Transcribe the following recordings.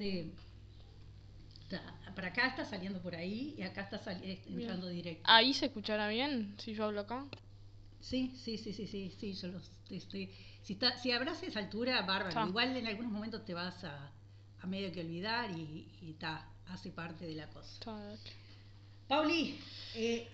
este para acá está saliendo por ahí y acá está entrando directo. Ahí se escuchará bien si yo hablo acá. Sí, sí, sí, sí, sí, sí, yo los estoy. Si, está, si hablas a esa altura, bárbaro. Igual en algunos momentos te vas a, a medio que olvidar y está, hace parte de la cosa. Pauli, eh,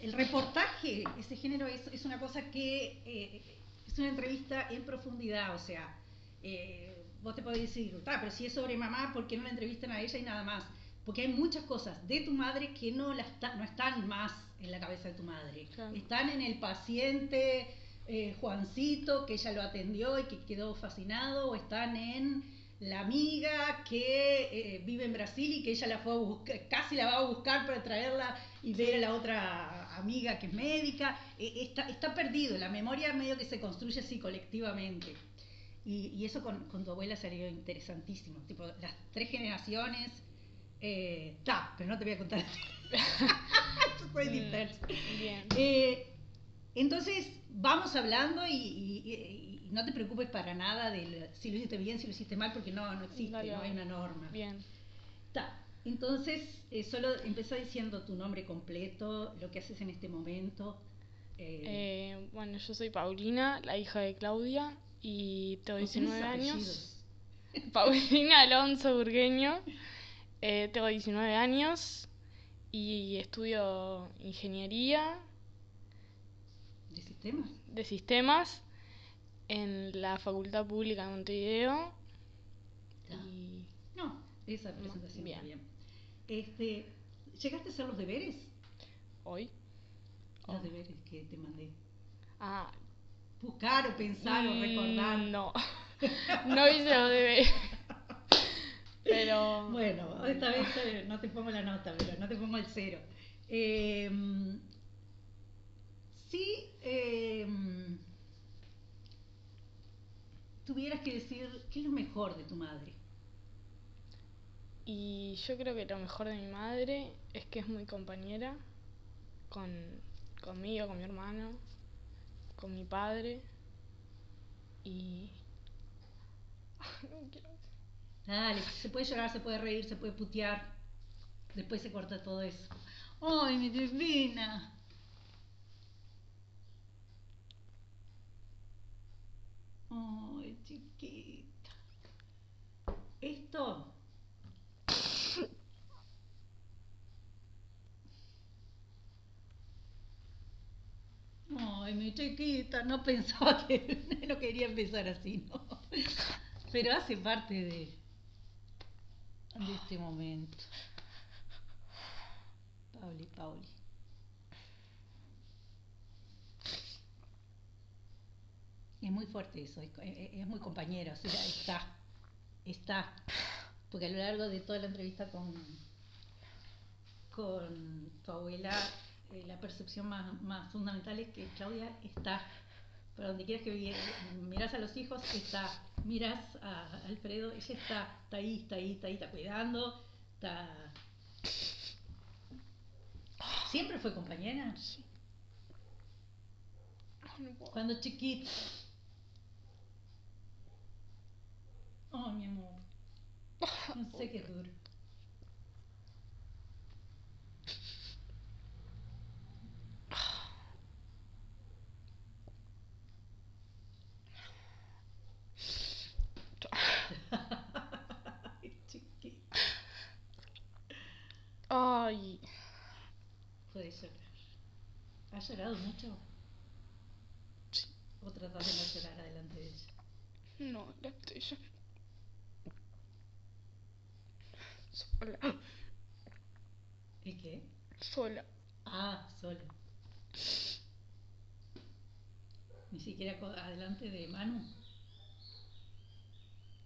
el, reportaje, ese género es, es una cosa que eh, es una entrevista en profundidad, o sea, eh, vos te podés decir, pero si es sobre mamá, ¿por qué no la entrevistan a ella y nada más? Porque hay muchas cosas de tu madre que no, la no están más en la cabeza de tu madre. Están en el paciente eh, Juancito, que ella lo atendió y que quedó fascinado, o están en la amiga que eh, vive en Brasil y que ella la fue a buscar, casi la va a buscar para traerla y ver a la otra amiga que es médica. E, está, está perdido, la memoria medio que se construye así colectivamente. Y, eso con, tu abuela sería interesantísimo. Tipo, las tres generaciones. Eh, pero no te voy a contar. Soy mm, Bien. Eh, entonces, vamos hablando y, no te preocupes para nada de si lo hiciste bien, si lo hiciste mal, porque no, no existe, no hay una norma. Bien. Está. Entonces, eh, solo empezó diciendo tu nombre completo, lo que haces en este momento. Eh, bueno, yo soy Paulina, la hija de Claudia, y tengo 19 años. Paulina Alonso Burgueño. Eh, tengo 19 años y estudio ingeniería. ¿De sistemas? De sistemas en la Facultad Pública de Montevideo. No, esa presentación bien. bien. Este, ¿Llegaste a hacer los deberes? ¿Hoy? Los oh. deberes que te mandé. Ah, buscar o pensar o recordar. Mm, no, no hice los deberes. Pero. Bueno, esta vez no te pongo la nota, pero no te pongo el cero. Eh, si eh, tuvieras que decir, ¿qué es lo mejor de tu madre? Y yo creo que lo mejor de mi madre es que es muy compañera con, conmigo, con mi hermano con mi padre y... no quiero... Dale, se puede llorar, se puede reír, se puede putear. Después se corta todo eso. ¡Ay, mi divina! ¡Ay, chiquita! Esto Ay, mi chiquita, no pensaba que no quería empezar así, ¿no? Pero hace parte de, de este momento. Pauli, Pauli. Es muy fuerte eso, es, muy compañero, o sea, está, está. Porque a lo largo de toda la entrevista con, con tu abuela eh, la percepción más, más, fundamental es que Claudia está, para donde quieras que miras a los hijos, está, miras a Alfredo, ella está, está ahí, está ahí, está ahí, está cuidando, está... ¿Siempre fue compañera? Sí. Cuando chiquita. Oh, mi amor. No sé qué duro. Ay. Puede llorar. ¿Has llorado mucho? Sí. ¿O tratas de no llorar adelante de ella? No, delante de ella. Sola. ¿Y qué? Sola. Ah, sola. Ni siquiera adelante de Manu.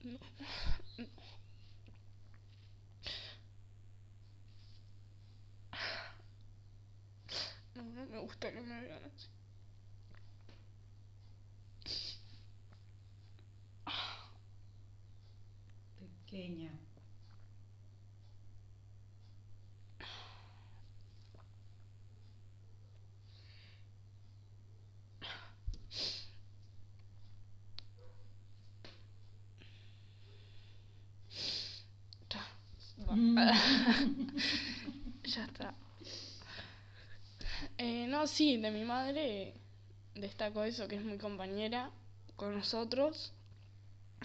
No. No, no me gusta que me vean así. Pequeña. Mm. ya está. Eh, no, sí, de mi madre destaco eso, que es muy compañera con nosotros.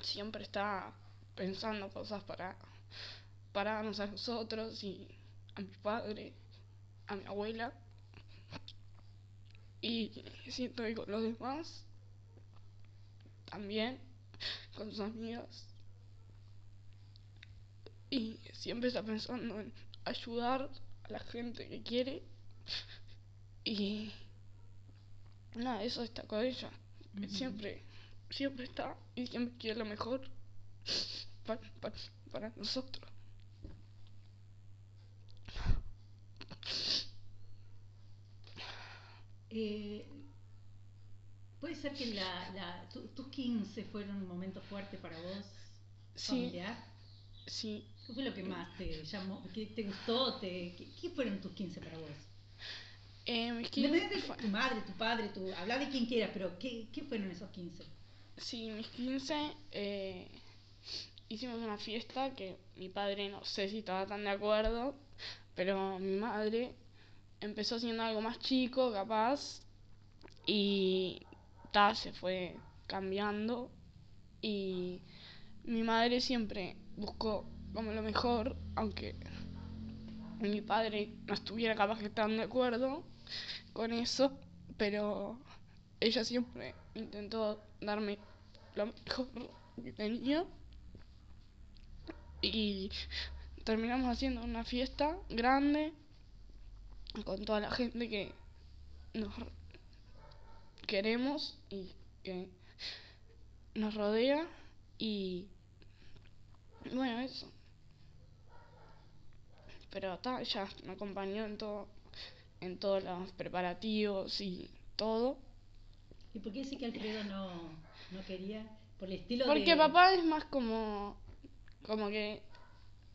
Siempre está pensando cosas para, para darnos a nosotros y a mi padre, a mi abuela. Y siento que con los demás también, con sus amigas. Y siempre está pensando en ayudar a la gente que quiere. Y nada, eso está con ella. Siempre, siempre está y siempre quiere lo mejor para, para nosotros. Eh, ¿Puede ser que la, la, tus 15 fueron un momento fuerte para vos? Familiar? Sí. ¿Qué fue lo que más te llamó? ¿Qué te gustó? Te, qué, fueron tus 15 para vos? Eh, mis 15 de tu madre, tu padre, tu, habla de quien quiera, pero ¿qué, ¿qué, fueron esos 15? Sí, mis 15 eh, hicimos una fiesta que mi padre no sé si estaba tan de acuerdo, pero mi madre empezó siendo algo más chico, capaz, y ta, se fue cambiando. Y mi madre siempre buscó como lo mejor, aunque mi padre no estuviera capaz que tan de acuerdo con eso, pero ella siempre intentó darme lo mejor que tenía. Y terminamos haciendo una fiesta grande con toda la gente que nos queremos y que nos rodea y bueno eso. Pero está ya me acompañó en todo en todos los preparativos y todo. Y por qué sí que Alfredo no, no quería por el estilo porque papá es más como como que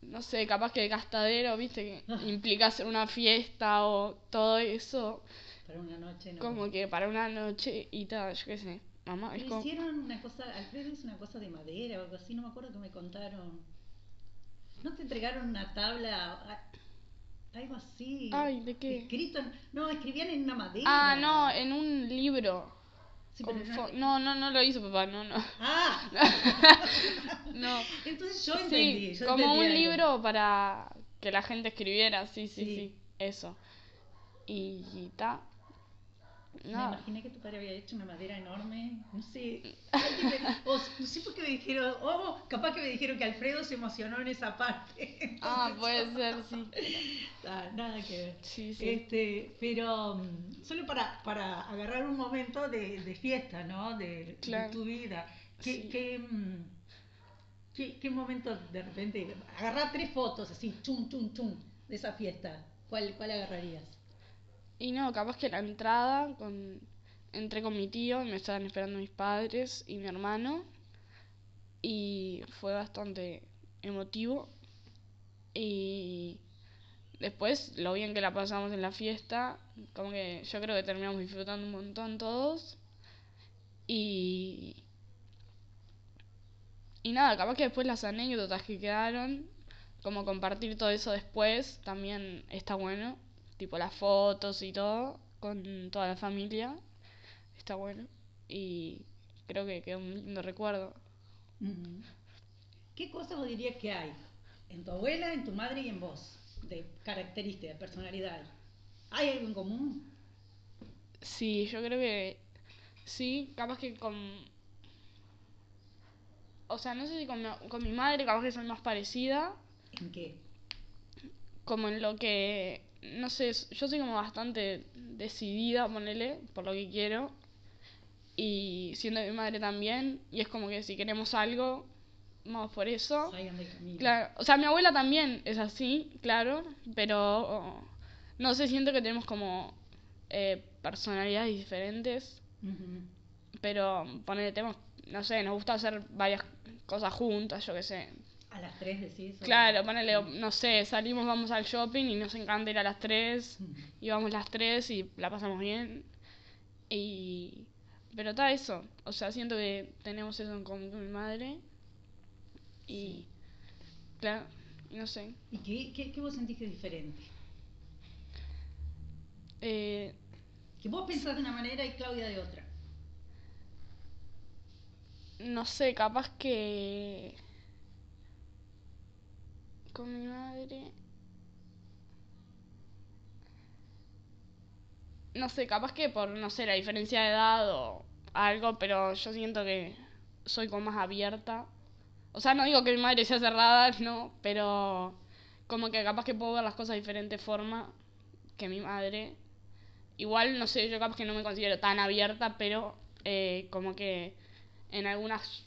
no sé, capaz que gastadero, viste, que implica hacer una fiesta o todo eso. Para una noche, ¿no? Como que para una noche y tal, yo qué sé. Mamá, es como... hicieron una cosa, Alfredo hizo una cosa de madera o algo así, no me acuerdo que me contaron. ¿No te entregaron una tabla, algo así? Ay, ¿de qué? Escrito, no, escribían en una madera. Ah, no, en un libro no, no, no lo hizo papá, no, no. Ah. no. Entonces yo entendí. como un libro para que la gente escribiera, sí, sí, sí, eso. Y ta. Me imaginé que tu padre había hecho una madera enorme, no sé. o no sé por qué me dijeron, oh, capaz que me dijeron que Alfredo se emocionó en esa parte. ah, puede ser, sí. Ah, nada que ver. Sí, sí. Este, pero mm, solo para, para agarrar un momento de, de fiesta, ¿no? De, tu vida. ¿Qué, qué, mm, qué, qué momento de repente, agarrar tres fotos así, chum, chum, chum, de esa fiesta? ¿Cuál, cuál agarrarías? Y no, capaz que la entrada, con, entré con mi tío, me estaban esperando mis padres y mi hermano. Y fue bastante emotivo. Y después, lo bien que la pasamos en la fiesta, como que yo creo que terminamos disfrutando un montón todos. Y. Y nada, capaz que después las anécdotas que quedaron, como compartir todo eso después, también está bueno tipo las fotos y todo, con toda la familia. Está bueno. Y creo que quedó un lindo recuerdo. ¿Qué cosas vos dirías que hay en tu abuela, en tu madre y en vos? De características, de personalidad. ¿Hay algo en común? Sí, yo creo que sí, capaz que con... O sea, no sé si con mi, con mi madre capaz que soy más parecida. ¿En qué? Como en lo que no sé, yo soy como bastante decidida, ponele, por lo que quiero. Y siendo mi madre también, y es como que si queremos algo, vamos por eso. Claro, o sea, mi abuela también es así, claro, pero no sé, siento que tenemos como eh, personalidades diferentes. Pero ponele, tenemos, no sé, nos gusta hacer varias cosas juntas, yo qué sé. A las 3 decís. Claro, ponele, no sé, salimos, vamos al shopping y nos encanta ir a las 3 y vamos las 3 y la pasamos bien. Y... Pero está eso, o sea, siento que tenemos eso en común con mi madre. Y... Claro, no sé. ¿Y qué, qué, vos sentís que es diferente? Eh, que vos pensás de una manera y Claudia de otra. No sé, capaz que con mi madre no sé, capaz que por, no sé, la diferencia de edad o algo, pero yo siento que soy como más abierta. O sea, no digo que mi madre sea cerrada, no, pero como que capaz que puedo ver las cosas de diferente forma que mi madre. Igual, no sé, yo capaz que no me considero tan abierta, pero eh, como que en algunas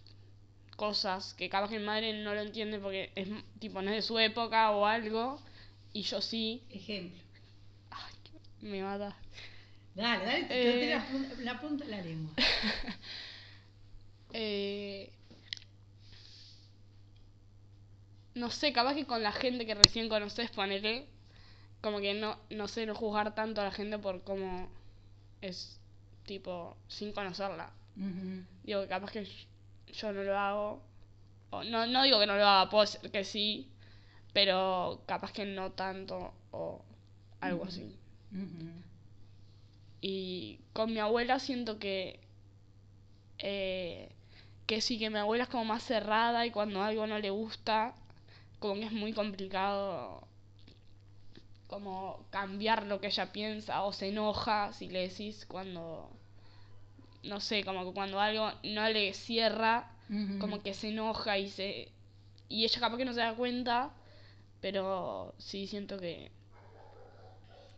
cosas que capaz que mi madre no lo entiende porque es tipo no es de su época o algo, y yo sí. Ejemplo. Ay, me mata. Dale, dale, eh... la, punta, de la lengua. eh... No sé, capaz que con la gente que recién conoces, ponele, como que no, no sé, no juzgar tanto a la gente por cómo es, tipo, sin conocerla. Digo, que capaz que yo no lo hago. O, no, no digo que no lo haga, puedo decir que sí, pero capaz que no tanto o algo así. Y con mi abuela siento que. Eh, que sí, que mi abuela es como más cerrada y cuando algo no le gusta, como que es muy complicado como cambiar lo que ella piensa o se enoja si le decís cuando no sé, como que cuando algo no le cierra, como que se enoja y se y ella capaz que no se da cuenta, pero sí siento que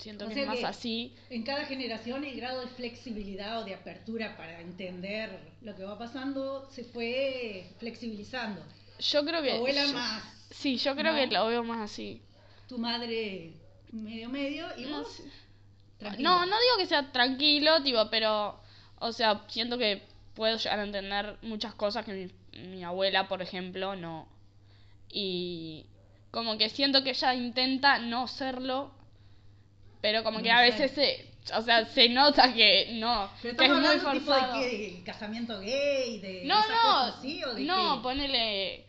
Siento que es más así. En cada generación el grado de flexibilidad o de apertura para entender lo que va pasando se fue flexibilizando. Yo creo que. abuela más. Sí, yo creo que lo veo más así. Tu madre medio medio y no, vos. No, no digo que sea tranquilo, tipo, pero. O sea, siento que puedo llegar a entender muchas cosas que mi, mi abuela, por ejemplo, no. Y como que siento que ella intenta no serlo pero como que a veces se, o sea, se nota que no, pero que es muy forzado. Tipo de casamiento gay, de no, no, así, ¿o de no, ponele,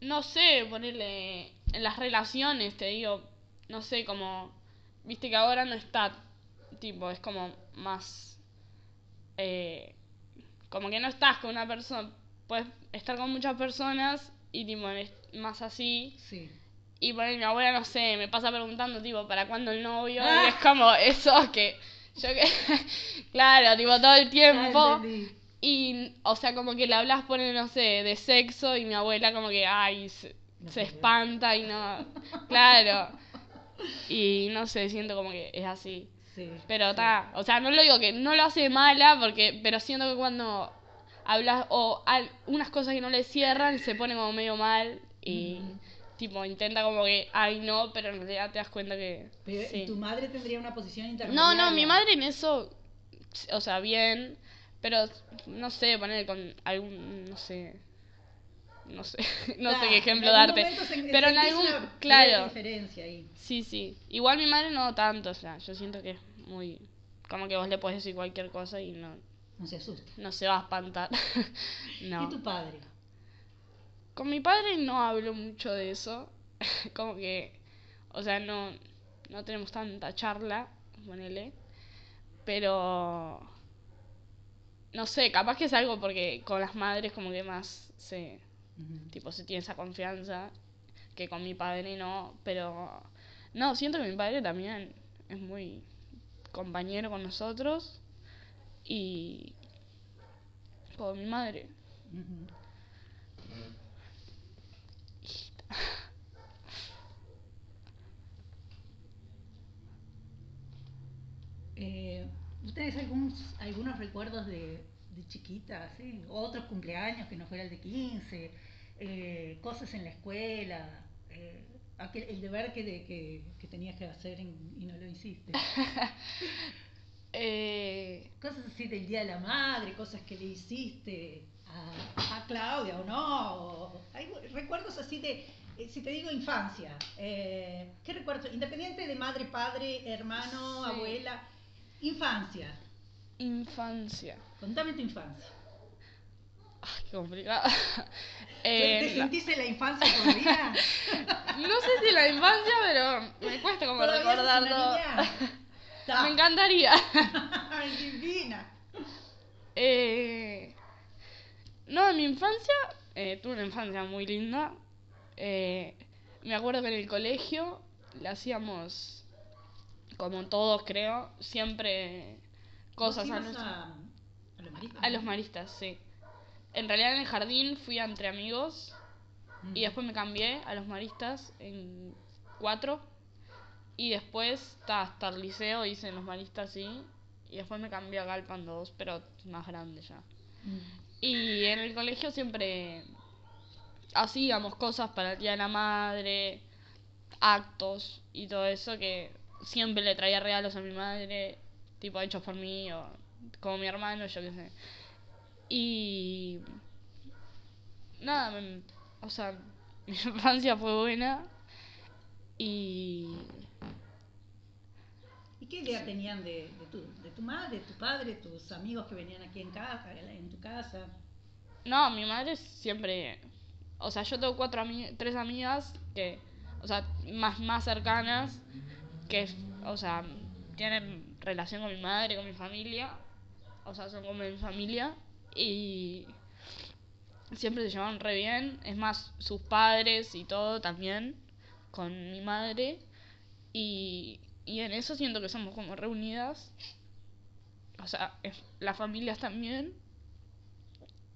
no sé, ponele en las relaciones, te digo, no sé, como, viste que ahora no está, tipo, es como más, eh, como que no estás con una persona, puedes estar con muchas personas y tipo, es más así. Sí y bueno, mi abuela, no sé, me pasa preguntando, tipo, ¿para cuándo el novio? Y ah. es como eso que. Yo que. claro, tipo, todo el tiempo. Y, o sea, como que le hablas, pone, no sé, de sexo y mi abuela, como que, ay, se, espanta y no. Claro. Y no sé, siento como que es así. Sí, pero está, o sea, no lo digo que no lo hace mala, porque pero siento que cuando hablas o al, unas cosas que no le cierran, se pone como medio mal y tipo, intenta como que, ay, no, pero en realidad te das cuenta que... Pero, tu madre tendría una posición intermedia? No, no, mi madre en eso, o sea, bien, pero no sé, poner con algún, no sé... No sé, no sé qué ejemplo darte. pero en algún, claro. Diferencia ahí. Sí, sí. Igual mi madre no tanto, o sea, yo siento que es muy como que vos le puedes decir cualquier cosa y no no se asusta. No se va a espantar. no. ¿Y tu padre? Con mi padre no hablo mucho de eso. Como que, o sea, no, no tenemos tanta charla, ponele. Pero, no sé, capaz que es algo porque con las madres como que más se, tipo, se tiene esa confianza que con mi padre no. Pero, no, siento que mi padre también es muy compañero con nosotros y con mi madre. Eh, ¿Ustedes algunos, algunos recuerdos de, de chiquitas, otros cumpleaños que no fuera el de 15, eh, cosas en la escuela, eh, aquel, el deber que, de, que, que, tenías que hacer y no lo hiciste? cosas así del Día de la Madre, cosas que le hiciste a, a Claudia o no, hay recuerdos así de eh, si te digo infancia, eh, ¿qué recuerdo? Independiente de madre, padre, hermano, abuela, infancia. Infancia. Contame tu infancia. Ay, qué complicado. ¿Te, eh, sentiste la infancia todavía? sé si la infancia, pero me cuesta como recordarlo. me encantaría. Divina. Eh, no, en mi infancia eh, tuve una infancia muy linda. Eh, me acuerdo que en el colegio le hacíamos, como todos creo, siempre cosas a, a, los maristas. A los maristas, sí. En realidad en el jardín fui entre amigos y después me cambié a los maristas en cuatro. Y después hasta el liceo hice en los maristas, sí. Y después me cambié a Galpan 2, pero más grande ya. Y en el colegio siempre hacíamos cosas para el Día de la Madre, actos y todo eso que siempre le traía regalos a mi madre, tipo hechos por mí o como mi hermano, yo qué sé. Y nada, o sea, mi infancia fue buena y... ¿Y qué idea tenían de, de, tu, de tu madre, de tu padre, tus amigos que venían aquí en casa, en tu casa? No, mi madre siempre o sea, yo tengo cuatro tres amigas que, o sea, más, más cercanas, que, o sea, tienen relación con mi madre, con mi familia, o sea, son como mi familia, y siempre se llevan re bien, es más, sus padres y todo también, con mi madre, y, y en eso siento que somos como reunidas, o sea, las familias también,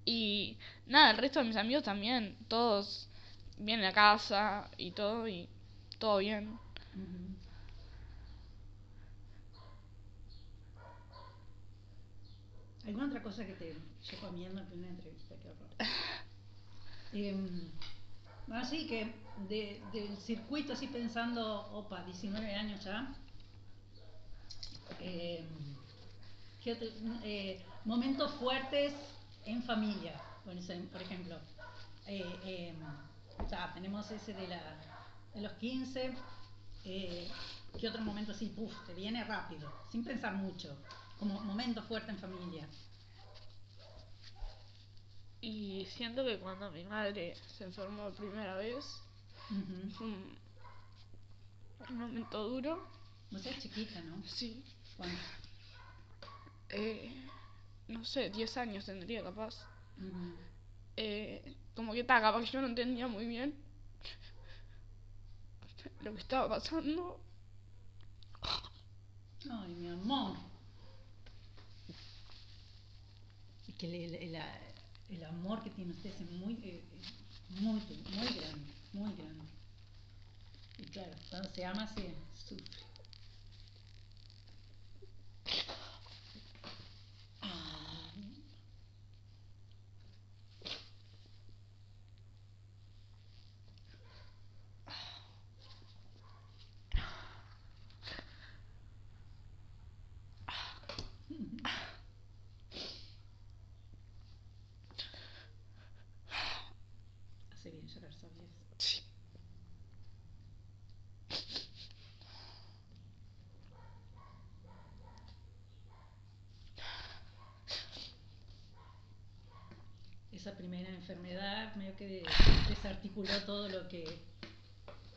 y nada, el resto de mis amigos también, todos vienen a casa y todo, y todo bien. ¿Alguna otra cosa que te yo comiendo en una entrevista? Qué horror. eh, así que de, del circuito, así pensando, opa, 19 años ya. Eh, eh, momentos fuertes en familia, por ejemplo. Eh, eh, ya tenemos ese de, la, de los 15, eh, que otro momento así, puff, te viene rápido, sin pensar mucho, como momento fuerte en familia. Y siento que cuando mi madre se enfermó por primera vez, fue un, momento duro. No seas chiquita, ¿no? Sí. Eh, no sé, 10 años tendría capaz. eh, como que está, capaz que yo no entendía muy bien lo que estaba pasando. Ay, mi amor. Y que el, el, el, amor que tiene usted es muy, eh, muy, muy grande, muy grande. Y claro, cuando se ama se sufre. Esa primera enfermedad medio que desarticuló todo lo que,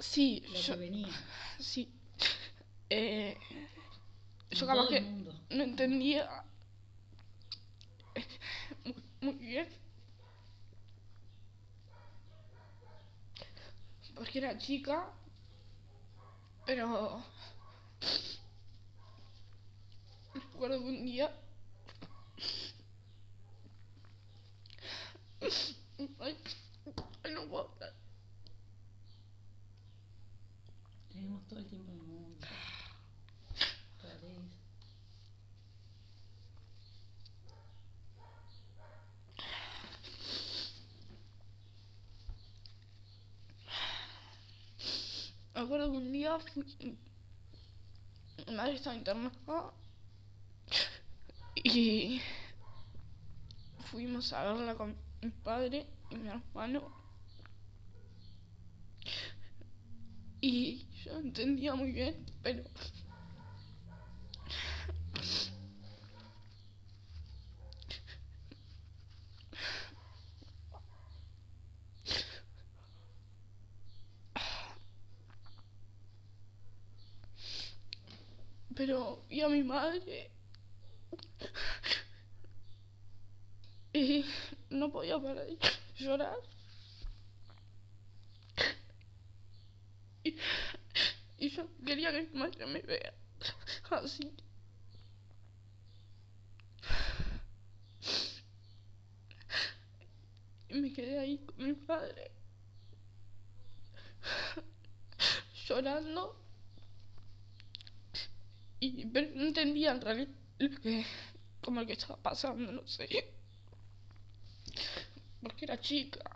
sí, yo, venía. Sí. Eh, yo capaz que no entendía muy bien. Porque era chica, pero recuerdo que un día Ay, no puedo Tenemos todo el tiempo en el mundo. Me acuerdo que un día fui. Mi madre estaba internada. Y. Fuimos a verla con mi padre y mi hermano. Y yo entendía muy bien, pero pero vi a mi madre y no podía parar llorar. Y, y yo quería que mi madre me vea así. Y me quedé ahí con mi padre, llorando. Y pero no entendía en realidad lo que, como lo que estaba pasando, no sé. Porque era chica.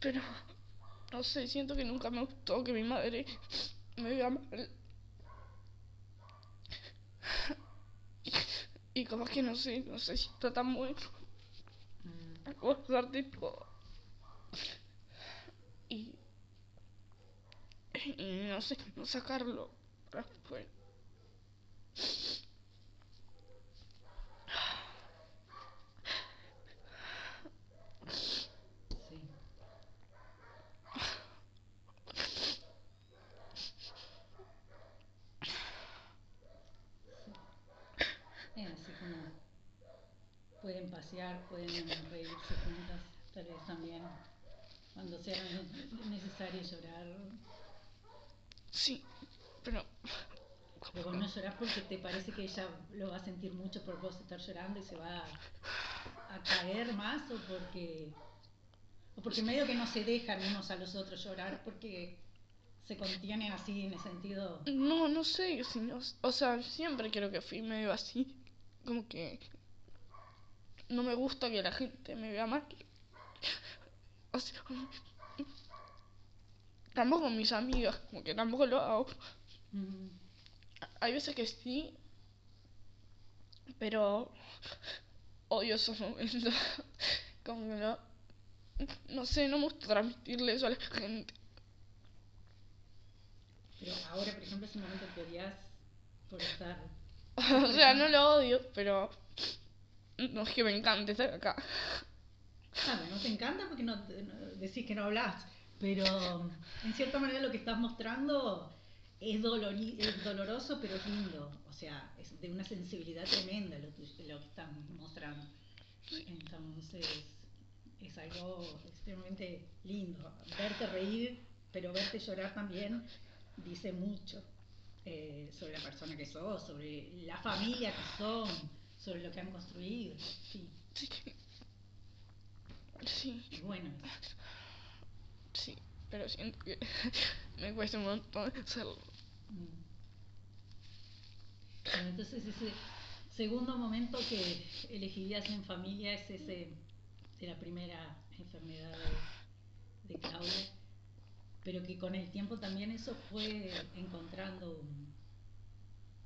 Pero, no sé, siento que nunca me gustó que mi madre me vea mal. Y como que no sé, no sé si está tan bueno. Mm. tipo. Y. Y no sé, no sacarlo para afuera. Pueden reírse juntas, tal vez también cuando sea necesario llorar. Sí, pero... Pero no llorar porque te parece que ella lo va a sentir mucho por vos estar llorando y se va a, caer más o porque... O porque medio que no se dejan unos a los otros llorar porque se contienen así en el sentido... No, no sé, o sea, siempre creo que fui medio así, como que no me gusta que la gente me vea mal. O sea, tampoco con mis amigas, como que tampoco lo hago. Mm. Hay veces que sí, pero odio esos momentos. Como que no, no sé, no me gusta transmitirle eso a la gente. Pero ahora, por ejemplo, es un momento que odias por estar. o sea, no lo odio, pero no es que me encante estar acá. Claro, no te encanta porque no, decís que no hablas, pero en cierta manera lo que estás mostrando es, es doloroso, pero es lindo. O sea, es de una sensibilidad tremenda lo, lo que estás mostrando. Entonces, es algo extremadamente lindo. Verte reír, pero verte llorar también dice mucho eh, sobre la persona que sos, sobre la familia que son sobre lo que han construido. Sí. Sí. Bueno. Sí, pero siento que me cuesta un montón hacerlo. Mm. Bueno, entonces ese segundo momento que elegirías en familia es ese de la primera enfermedad de, de Claudia, pero que con el tiempo también eso fue encontrando un,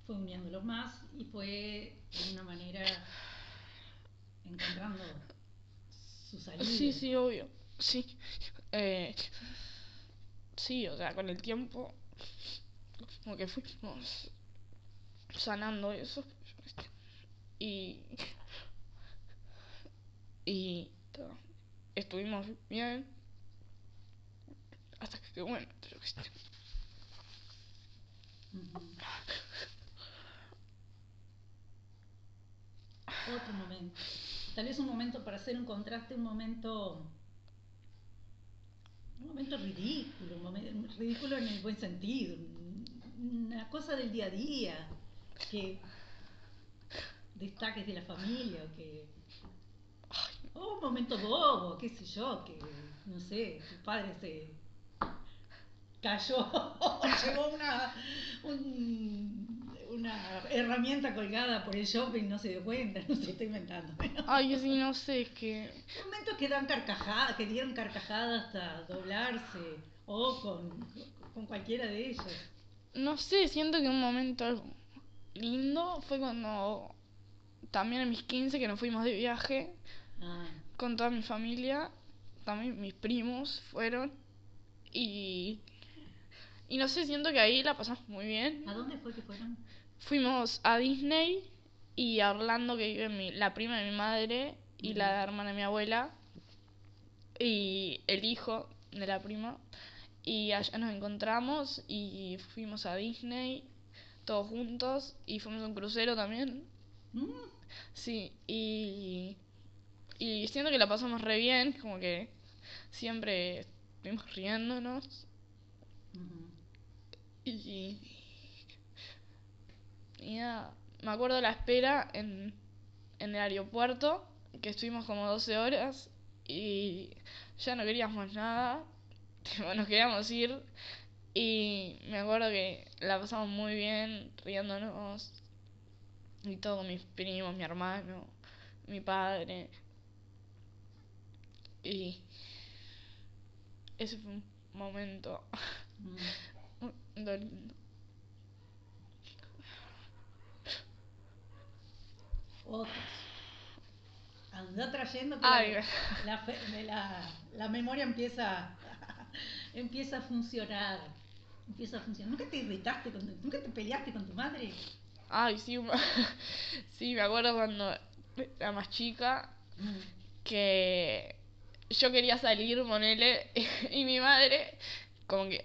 fue uniéndolos más y fue de una manera encontrando su salida. Sí, sí, obvio. Sí. Eh, sí, o sea, con el tiempo, como que fuimos sanando eso. Y. Y. Estuvimos bien. Hasta que, bueno, yo que otro momento. Tal vez un momento para hacer un contraste, un momento un momento ridículo, un momento, ridículo en el buen sentido, una cosa del día a día, que destaques de la familia, o que un momento bobo, qué sé yo, que no sé, tu padre se cayó, llegó una, un, una herramienta colgada por el shopping, no se dio cuenta, no se está inventando. Ay, sí, no sé, que... Momentos que dan carcajadas, que dieron carcajadas hasta doblarse, o con, con cualquiera de ellos. No sé, siento que un momento lindo fue cuando también en mis 15 que nos fuimos de viaje ah. con toda mi familia, también mis primos fueron y y no sé, siento que ahí la pasamos muy bien. ¿A dónde fue que fueron? Fuimos a Disney y a Orlando, que vive mi, la prima de mi madre y la hermana de mi abuela. Y el hijo de la prima. Y allá nos encontramos y fuimos a Disney todos juntos y fuimos a un crucero también. Mm. Sí, y, y siento que la pasamos re bien, como que siempre estuvimos riéndonos. Y, y nada, me acuerdo la espera en, en el aeropuerto, que estuvimos como 12 horas y ya no queríamos nada, nos queríamos ir y me acuerdo que la pasamos muy bien riéndonos y todo mis primos, mi hermano, mi padre. Y ese fue un momento mm. Otros. Anda trayendo que la, la, la, memoria empieza, empieza a funcionar. Empieza a funcionar. ¿Nunca te irritaste, con nunca te peleaste con tu madre? Ay, sí, sí, me acuerdo cuando era más chica mm. que yo quería salir, monele, y mi madre, como que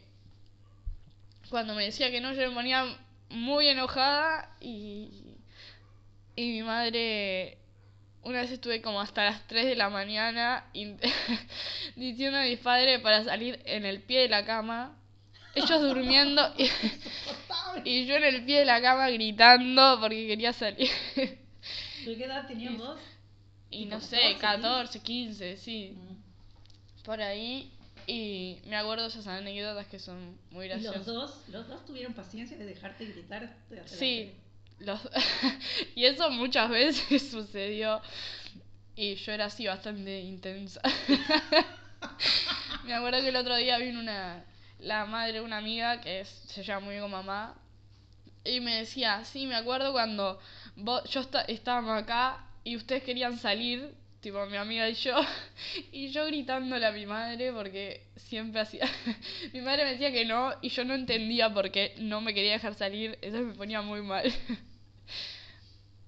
cuando me decía que no, yo me ponía muy enojada y, y mi madre, una vez estuve como hasta las 3 de la mañana diciendo a mis padres para salir en el pie de la cama ellos durmiendo y, yo en el pie de la cama gritando porque quería salir. ¿De qué edad tenías vos? Y no sé, 14, 15, sí. Mm. Por ahí. Y me acuerdo esas anécdotas que son muy graciosas. ¿Y los dos, los dos tuvieron paciencia de dejarte gritar? sí. Y eso muchas veces sucedió. Y yo era así bastante intensa. me acuerdo que el otro día vino una, la madre de una amiga que se llama muy bien mamá. Y me decía, sí, me acuerdo cuando yo estábamos acá y ustedes querían salir, tipo mi amiga y yo, y yo gritándole a mi madre porque siempre hacía... mi madre me decía que no y yo no entendía por qué no me quería dejar salir, eso me ponía muy mal.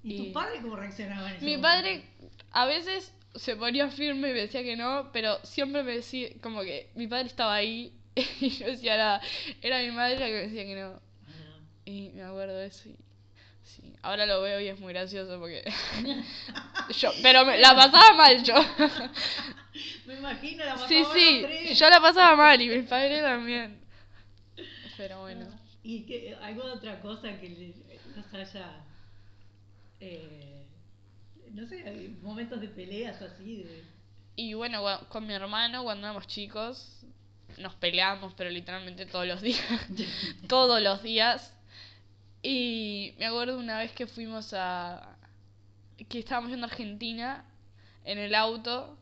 ¿Y, tu padre cómo reaccionaba en Mi padre a veces se ponía firme y me decía que no, pero siempre me decía, como que mi padre estaba ahí y yo decía, era, era mi madre la que me decía que no. Y me acuerdo de eso. Y, sí. Ahora lo veo y es muy gracioso porque. yo, pero me, la pasaba mal yo. me imagino, la pasaba Sí, sí, yo la pasaba mal y mi padre también. Pero bueno. ¿Y qué, alguna otra cosa que nos haya. Eh, no sé, momentos de peleas así? De... Y bueno, con mi hermano, cuando éramos chicos, nos peleamos, pero literalmente todos los días. todos los días. Y me acuerdo una vez que fuimos a. que estábamos yendo a Argentina en el auto.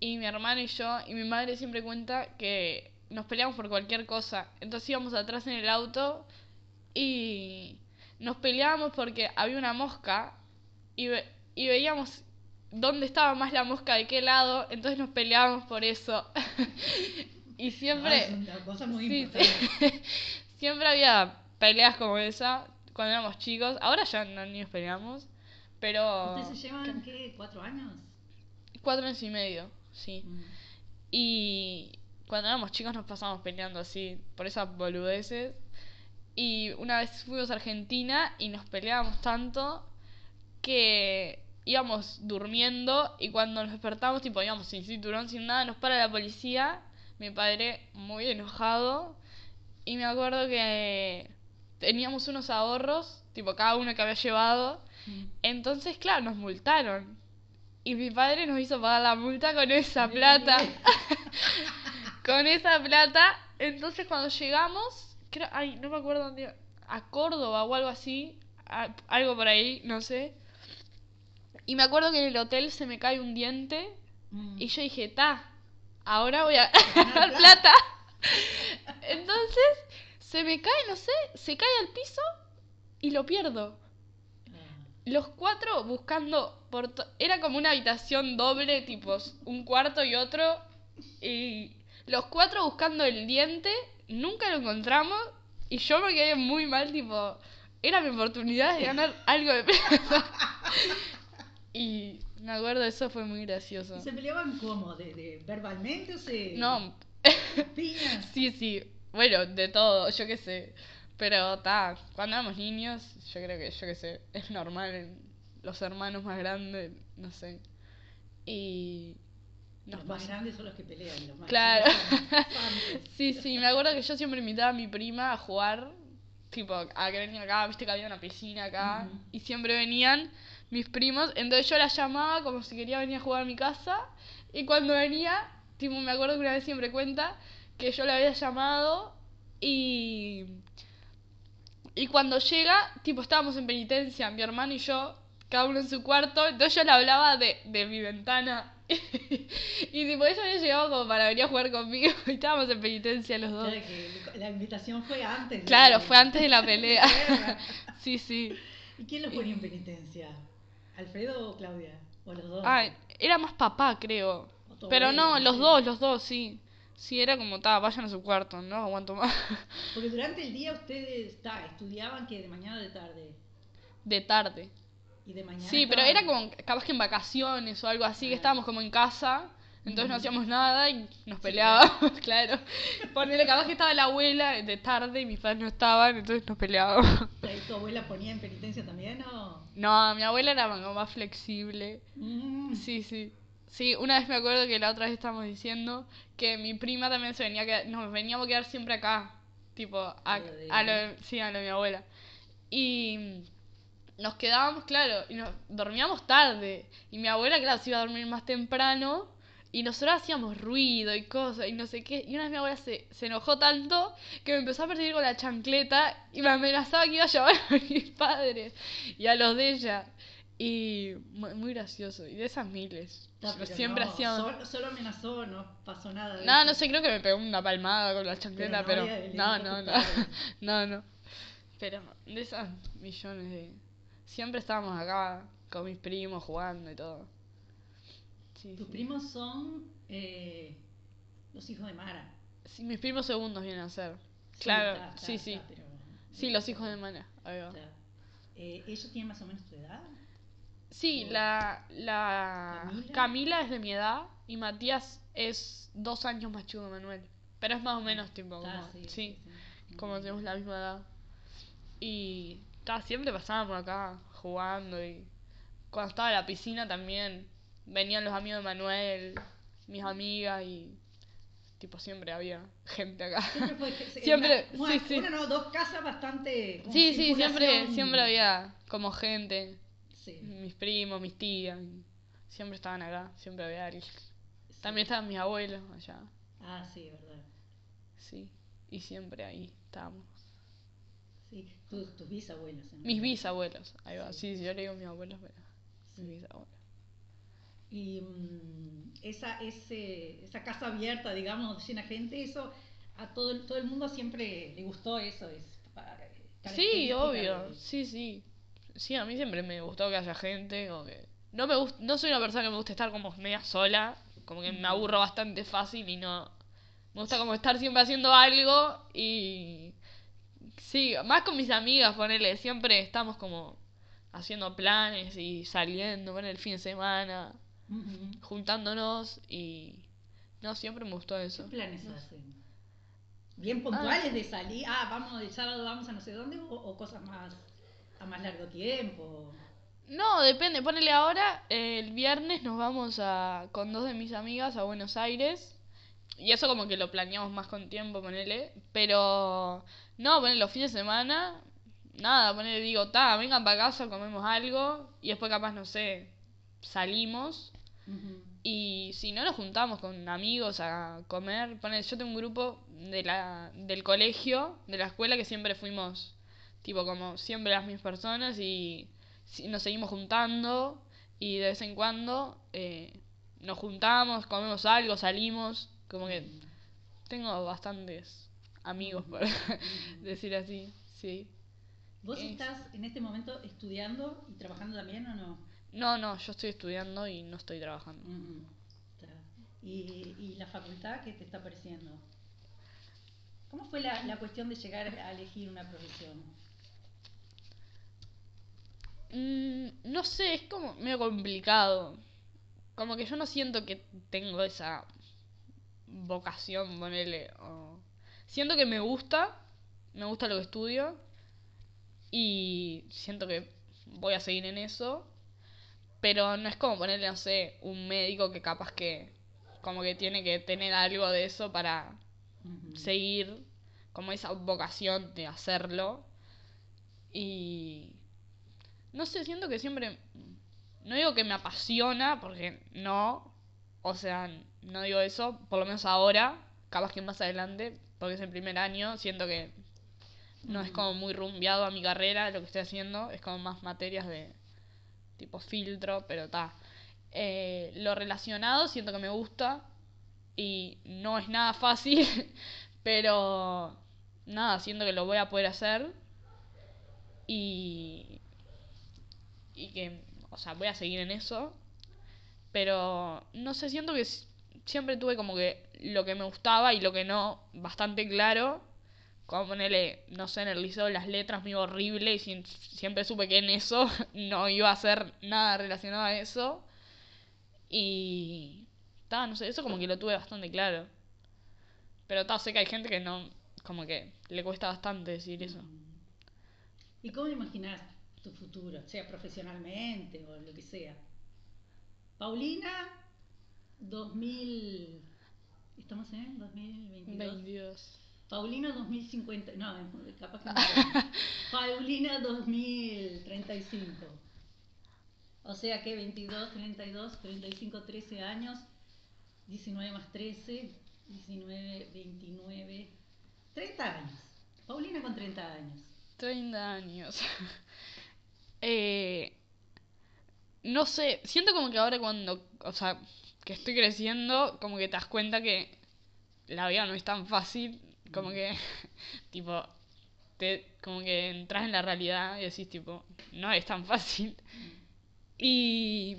Y mi hermano y yo, y mi madre siempre cuenta que nos peleamos por cualquier cosa. Entonces íbamos atrás en el auto y nos peleábamos porque había una mosca y, y veíamos dónde estaba más la mosca, de qué lado, entonces nos peleábamos por eso. Y siempre... siempre había peleas como esa cuando éramos chicos. Ahora ya no ni nos peleamos. Pero... ¿Ustedes se llevan qué? ¿Cuatro años? Cuatro años y medio, sí. Mm. Y cuando éramos chicos nos pasábamos peleando así, por esas boludeces. Y una vez fuimos a Argentina y nos peleábamos tanto que íbamos durmiendo y cuando nos despertamos, tipo, íbamos sin cinturón, sin nada, nos para la policía mi padre muy enojado y me acuerdo que teníamos unos ahorros, tipo cada uno que había llevado, mm. entonces claro, nos multaron. Y mi padre nos hizo pagar la multa con esa plata. con esa plata. Entonces cuando llegamos, creo, ay, no me acuerdo dónde, a Córdoba o algo así, algo por ahí, no sé. Y me acuerdo que en el hotel se me cae un diente mm. y yo dije, ta, ahora voy a ganar plata. Entonces, se me cae, no sé, se cae al piso y lo pierdo. Ah. Los cuatro buscando por... Era como una habitación doble, tipo un cuarto y otro. Y los cuatro buscando el diente, nunca lo encontramos. Y yo me quedé muy mal, tipo... Era mi oportunidad de ganar algo de plata. Y me acuerdo, eso fue muy gracioso. ¿Se peleaban cómo? ¿De, verbalmente o se.? No, ¿Piñas? sí, sí. Bueno, de todo, yo qué sé. Pero está, cuando éramos niños, yo creo que, yo qué sé, es normal en los hermanos más grandes, no sé. Y los más grandes son los que pelean, los más Claro. sí, sí, me acuerdo que yo siempre invitaba a mi prima a jugar, tipo, a que venía acá, viste que había una piscina acá, y siempre venían mis primos, entonces yo la llamaba como si quería venir a jugar a mi casa, y cuando venía, tipo, me acuerdo que una vez siempre cuenta que yo la había llamado y... Y cuando llega, tipo, estábamos en penitencia, mi hermano y yo, cada uno en su cuarto, entonces yo le hablaba de, de mi ventana y tipo, ella había llegado como para venir a jugar conmigo y estábamos en penitencia los dos. Claro que la invitación fue antes. Claro, fue antes de la pelea. sí, sí. ¿Y quién lo ponía en penitencia? ¿Alfredo o Claudia? ¿O los dos? Ah, era más papá, creo. Pero no, los dos, los dos, sí. Sí, era como, ta, vayan a su cuarto, no aguanto más. Porque durante el día ustedes ta, estudiaban que de mañana o de tarde. De tarde. Sí, pero era como capaz que en vacaciones o algo así, que estábamos como en casa, entonces no hacíamos nada y nos peleábamos, claro. Ponele capaz que estaba la abuela de tarde y mis padres no estaban, entonces nos peleábamos. ¿Y tu abuela ponía en penitencia también o...? No, mi abuela era más flexible. Mm. Sí, sí. Sí, una vez me acuerdo que la otra vez estábamos diciendo que mi prima también se venía a quedar, nos veníamos a quedar siempre acá, tipo, a, a lo, sí, a lo de mi abuela. Y nos quedábamos, claro, y nos dormíamos tarde. Y mi abuela, claro, se iba a dormir más temprano. Y nosotros hacíamos ruido y cosas y no sé qué. Y una vez mi abuela se, se enojó tanto que me empezó a perseguir con la chancleta y me amenazaba que iba a llamar a mis padres y a los de ella. Y muy, gracioso. Y de esas miles. siempre hacíamos. Solo, amenazó, no pasó nada. no, no sé, creo que me pegó una palmada con la chancleta, pero. no, no, no. no, no. Pero de esas millones de siempre estábamos acá con mis primos jugando y todo. Tus primos son eh, los hijos de Mara. Sí, mis primos segundos vienen a ser. claro, sí, sí. sí, los hijos de Mara. Ahí va. Eh, ¿Ellos tienen más o menos tu edad? Sí, la, la ¿Camila? es de mi edad y Matías es dos años más chico que Manuel. Pero es más o menos tiempo como, sí, como tenemos la misma edad. Y siempre pasábamos acá jugando y cuando estaba en la piscina también venían los amigos de Manuel, mis amigas y tipo siempre había gente acá. Siempre sí, sí. no, dos casas bastante Sí, sí, siempre siempre había como gente. Mis primos, mis tías, siempre estaban acá, siempre había alguien. También estaban mis abuelos allá. Ah, sí, verdad. Sí, y siempre ahí estábamos. Sí, tus, bisabuelos. Mis bisabuelos, ahí va. Sí, yo le digo mis abuelos, pero mis bisabuelos. Y mm, esa, ese, esa casa abierta, digamos, llena de gente, eso a todo, el, todo el mundo siempre le gustó eso. Es sí, obvio, sí, sí. Sí, a mí siempre me gustó que haya gente, como que... No, me no soy una persona que me gusta estar como media sola, como que me aburro bastante fácil y no... Me gusta como estar siempre haciendo algo y Sí, más con mis amigas, ponele, siempre estamos como haciendo planes y saliendo, con el fin de semana, juntándonos y no, siempre me gustó eso. ¿Qué planes hacen? ¿Bien puntuales de salir? Ah, vamos el sábado, vamos a no sé dónde o, cosas más a más largo tiempo. No, depende. Ponele ahora, el viernes nos vamos a, con dos de mis amigas a Buenos Aires. Y eso como que lo planeamos más con tiempo, ponele. Pero no, poner los fines de semana, nada, poner, digo, ta, vengan para casa, comemos algo y después capaz, no sé, salimos. Y si no nos juntamos con amigos a comer, poner, yo tengo un grupo de la, del colegio, de la escuela, que siempre fuimos, tipo, como siempre las mismas personas y nos seguimos juntando y de vez en cuando eh, nos juntamos, comemos algo, salimos, como que tengo bastantes amigos, por decir así, sí. ¿Vos estás en este momento estudiando y trabajando también o no? No, no, yo estoy estudiando y no estoy trabajando. ¿Y, ¿Y, la facultad qué te está pareciendo? ¿Cómo fue la, la cuestión de llegar a elegir una profesión? Mm, no sé, es como medio complicado. Como que yo no siento que tengo esa vocación, ponerle. Siento que me gusta, me gusta lo que estudio y siento que voy a seguir en eso, pero no es como ponerle, no sé, un médico que capaz que como que tiene que tener algo de eso para seguir como esa vocación de hacerlo. Y no sé, siento que siempre no digo que me apasiona porque no, o sea, no digo eso, por lo menos ahora, capaz que más adelante, porque es el primer año, siento que no es como muy rumbeado a mi carrera lo que estoy haciendo, es como más materias de tipo filtro, pero está. Eh, lo relacionado siento que me gusta y no es nada fácil, pero nada, siento que lo voy a poder hacer y, y que, o sea, voy a seguir en eso, pero no sé, siento que siempre tuve como que lo que me gustaba y lo que no bastante claro como ponerle, no sé, en el liceo las letras muy horrible y siempre supe que en eso no iba a hacer nada relacionado a eso. Y... Ta, no sé, eso como que lo tuve bastante claro. Pero ta, sé que hay gente que no, como que le cuesta bastante decir eso. ¿Y cómo imaginas tu futuro? Sea profesionalmente o lo que sea. Paulina, 2000... ¿Estamos en 2022? 22. Paulina 2050, no, capaz que no. Paulina 2035. O sea que 22, 32, 35, 13 años, 19 más 13, 19, 29, 30 años. Paulina con 30 años. 30 años. eh, no sé, siento como que ahora cuando, o sea, que estoy creciendo, como que te das cuenta que la vida no es tan fácil como que, tipo, te, como que entras en la realidad y decís, tipo, no es tan fácil. Y.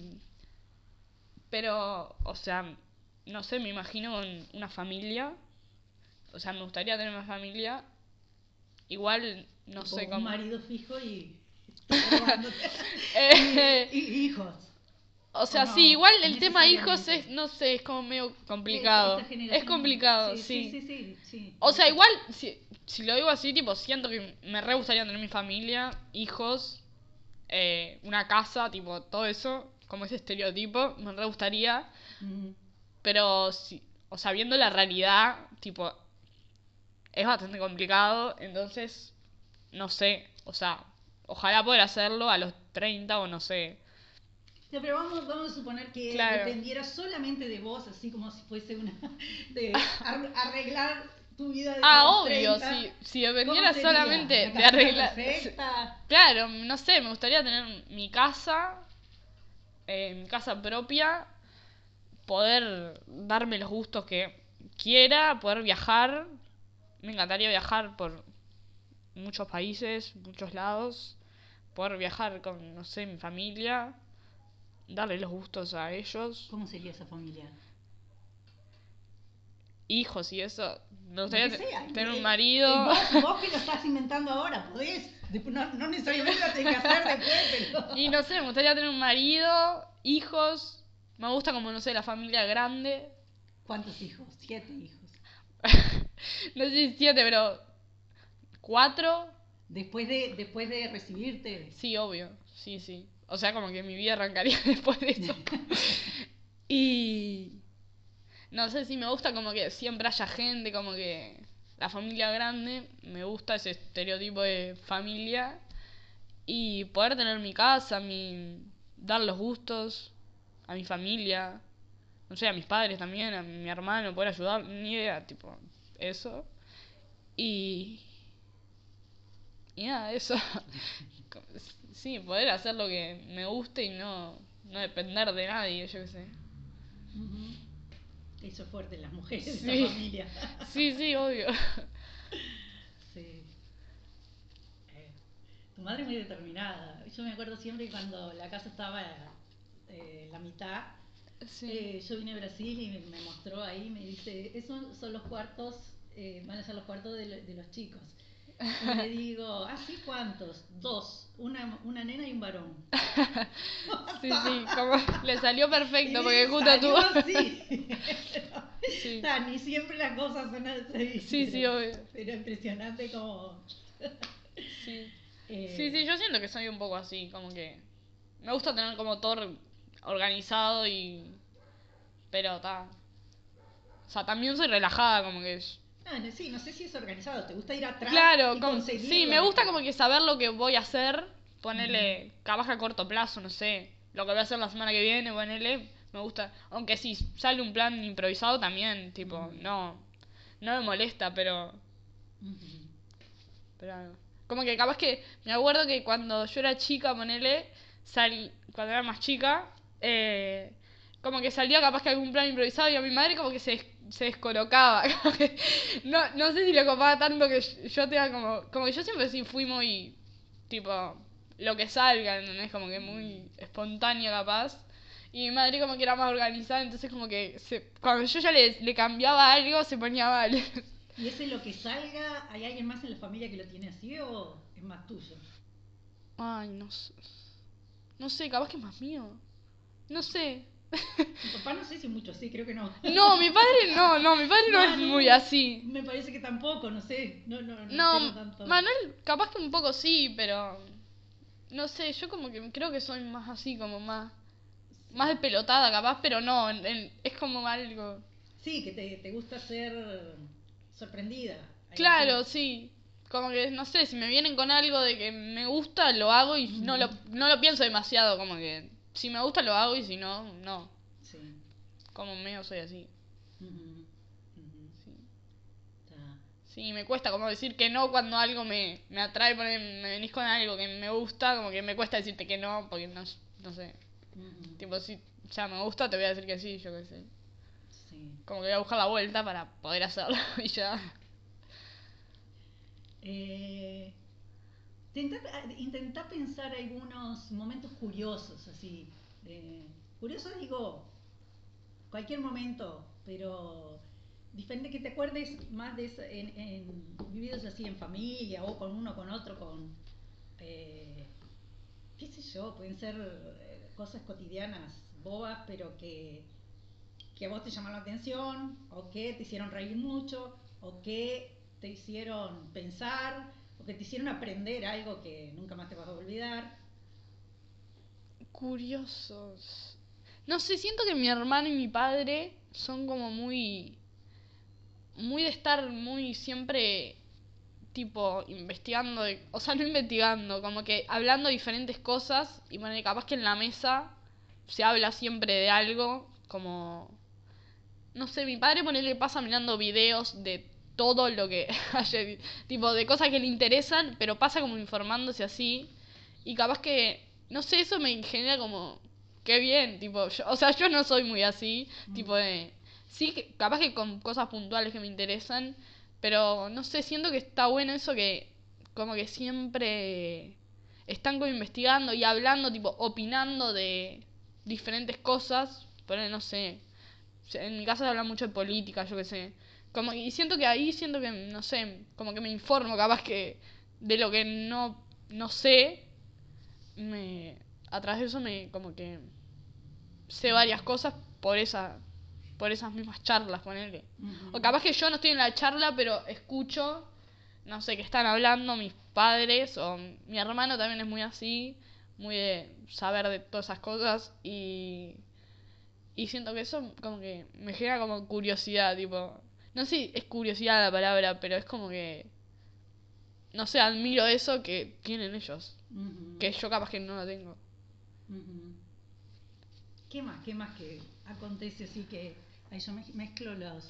Pero, o sea, no sé, me imagino con una familia. O sea, me gustaría tener una familia. Igual, no sé cómo. Un marido fijo y. eh, y hijos. O sea, sí, igual el tema hijos es, no sé, es como medio complicado. Es complicado, sí. Sí, sí, sí. O sea, igual, si, si lo digo así, tipo, siento que me re gustaría tener mi familia, hijos, eh, una casa, tipo, todo eso, como ese estereotipo, me re gustaría. Pero, si, o sea, viendo la realidad, tipo, es bastante complicado, entonces, no sé, o sea, ojalá poder hacerlo a los 30 o no sé pero vamos, vamos a suponer que dependiera solamente de vos, así como si fuese una. de arreglar tu vida de Ah, obvio, si, si dependiera solamente de arreglar. Claro, no sé, me gustaría tener mi casa, eh, mi casa propia, poder darme los gustos que quiera, poder viajar. Me encantaría viajar por muchos países, muchos lados, poder viajar con, no sé, mi familia darle los gustos a ellos. ¿Cómo sería esa familia? Hijos y eso. Me gustaría tener un marido. Vos, que lo estás inventando ahora, podés. No, no necesariamente lo tenés que hacer después, pero. Y no sé, me gustaría tener un marido, hijos. Me gusta como, no sé, la familia grande. ¿Cuántos hijos? Siete hijos. no sé si siete, pero. ¿Cuatro? Después de, después de recibirte. Sí, obvio. Sí, sí. O sea, como que mi vida arrancaría después de eso. y. No sé si me gusta como que siempre haya gente, como que. La familia grande, me gusta ese estereotipo de familia. Y poder tener mi casa, mi. dar los gustos a mi familia. No sé, a mis padres también, a mi hermano, poder ayudar, ni idea, tipo, eso. Y. Y nada, eso. Sí, poder hacer lo que me guste y no, no depender de nadie, yo qué sé. Eso es fuerte las mujeres de la familia. sí, sí, obvio. Sí. Eh, tu madre es muy determinada. Yo me acuerdo siempre cuando la casa estaba eh, la mitad, eh, yo vine a Brasil y me, mostró ahí, me dice, esos son los cuartos, van a ser los cuartos de los chicos. Y le digo, ¿ah, sí cuántos? Dos, una, una nena y un varón. sí, sí, como le salió perfecto porque justo tú. Sí. Está, ni siempre las cosas son así. Sí, sí, obvio. Pero impresionante como... sí. Eh, sí, sí, yo siento que soy un poco así, como que... Me gusta tener como todo organizado y... Pero está... O sea, también soy relajada, como que... Ah, sí, no sé si es organizado, ¿te gusta ir atrás? Claro, y sí, me gusta como que saber lo que voy a hacer, ponerle capaz a corto plazo, no sé, lo que voy a hacer la semana que viene, ponerle, me gusta, aunque si sale un plan improvisado también, tipo, no, no me molesta, pero... Pero como que capaz que, me acuerdo que cuando yo era chica, ponele, sal, cuando era más chica, eh, como que salía capaz que algún plan improvisado y a mi madre como que se, se descolocaba. no, no sé si le copaba tanto que yo tenga como. Como que yo siempre sí fui muy. Tipo, lo que salga, ¿entendés? Como que muy espontánea capaz. Y mi madre como que era más organizada, entonces como que se, cuando yo ya le, le cambiaba algo se ponía mal. ¿Y ese lo que salga, hay alguien más en la familia que lo tiene así o es más tuyo? Ay, no sé. No sé, capaz que es más mío. No sé. Mi papá no sé si mucho así, creo que no. No, mi padre no, no, mi padre no, es muy así. Me parece que tampoco, no sé. No, no, no. no tanto. Manuel, capaz que un poco sí, pero. No sé, yo como que creo que soy más así, como más. Más despelotada, capaz, pero no, es como algo. Sí, que te, te gusta ser sorprendida. Claro, sí. Como que, no sé, si me vienen con algo de que me gusta, lo hago y no, lo, no lo pienso demasiado, como que si me gusta lo hago y si no, no. Sí. Como medio soy así. Sí. sí. me cuesta como decir que no cuando algo me, me atrae, me venís con algo que me gusta, como que me cuesta decirte que no, porque no, no sé. Tipo, si ya me gusta, te voy a decir que sí, yo qué sé. Como que voy a buscar la vuelta para poder hacerlo y ya. Eh, intenta, pensar algunos momentos curiosos, así. curioso digo, cualquier momento, pero diferente que te acuerdes más de eso, vividos así en familia o con uno, con otro, con, eh, qué sé yo, pueden ser eh, cosas cotidianas, bobas, pero que que a vos te llamaron la atención, o que te hicieron reír mucho, o que te hicieron pensar, o que te hicieron aprender algo que nunca más te vas a olvidar. Curiosos. No sé, siento que mi hermano y mi padre son como muy. muy de estar muy siempre tipo investigando, o sea, no investigando, como que hablando diferentes cosas y bueno, capaz que en la mesa se habla siempre de algo, como no sé, mi padre le pasa mirando videos de todo lo que haya, tipo de cosas que le interesan, pero pasa como informándose así. Y capaz que, no sé, eso me genera como, qué bien, tipo, o sea, yo no soy muy así, mm. tipo de, sí, capaz que con cosas puntuales que me interesan, pero no sé, siento que está bueno eso que, como que siempre están como investigando y hablando, tipo, opinando de diferentes cosas, pero no sé, en mi casa se habla mucho de política, yo qué sé. Como, y siento que ahí, siento que, no sé, como que me informo, capaz que de lo que no, no sé, me, a través de eso me, como que sé varias cosas por esa por esas mismas charlas, ponerle. O capaz que yo no estoy en la charla, pero escucho, no sé, que están hablando mis padres, o mi hermano también es muy así, muy de saber de todas esas cosas, y y siento que eso como que me genera como curiosidad, tipo... No sé es curiosidad la palabra, pero es como que... No sé, admiro eso que tienen ellos. Que yo capaz que no lo tengo. ¿Qué más? ¿Qué más que acontece así que... Ahí yo mezclo los,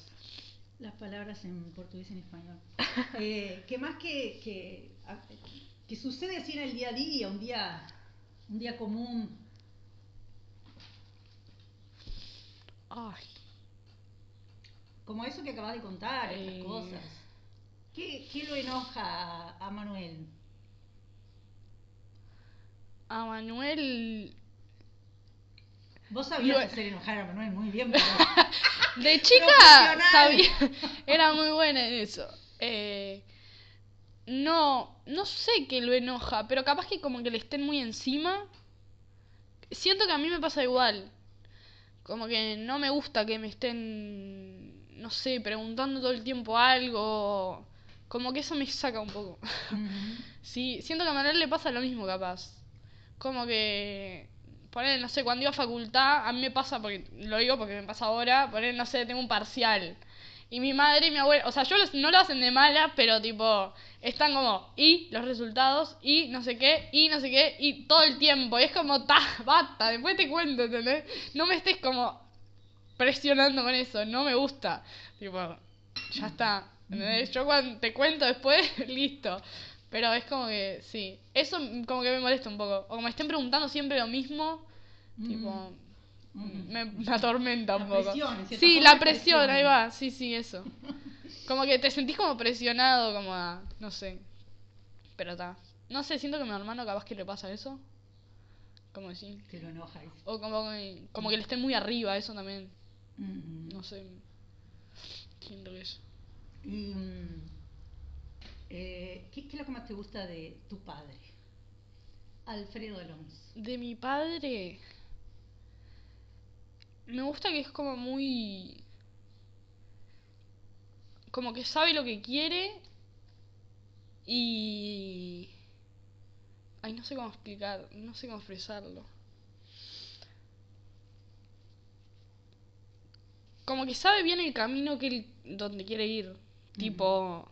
las palabras en portugués y en español. Eh, ¿Qué más que, que, que sucede así en el día a día, un día, un día común? Ay. Como eso que acabas de contar, estas eh. cosas. ¿Qué, ¿Qué, lo enoja a, Manuel? A Manuel. Vos sabías hacer enojar a Manuel muy bien, pero... De chica sabía. Era muy buena en eso. Eh, no, no sé qué lo enoja, pero capaz que como que le estén muy encima. Siento que a mí me pasa igual como que no me gusta que me estén, no sé, preguntando todo el tiempo algo. Como que eso me saca un poco. sí, siento que a Manuel le pasa lo mismo capaz. Como que poner, no sé, cuando iba a facultad, a mí me pasa, porque lo digo porque me pasa ahora, poner, no sé, tengo un parcial. Y mi madre y mi abuela, o sea, yo no lo hacen de mala, pero tipo, están como, y los resultados, y no sé qué, y no sé qué, y todo el tiempo. Y es como, ta, basta, después te cuento, ¿entendés? No me estés como presionando con eso, no me gusta. Tipo, ya está. ¿entendés? Yo cuando te cuento después, listo. Pero es como que, sí. Eso como que me molesta un poco. O como me estén preguntando siempre lo mismo. Tipo, me, me, atormenta un poco. sí, la presión, ahí va. Sí, sí, eso. Como que te sentís como presionado, como a, no sé. Pero está. No sé, siento que a mi hermano capaz que le pasa eso. Como decir. Que lo enoja. O como, como que le esté muy arriba, eso también. No sé. Que eso. Y, mm, eh, ¿qué, ¿Qué es lo que más te gusta de tu padre? Alfredo Alonso. De mi padre me gusta que es como muy... Como que sabe lo que quiere y... Ay, no sé cómo explicar, no sé cómo expresarlo. Como que sabe bien el camino que él, donde quiere ir. Tipo...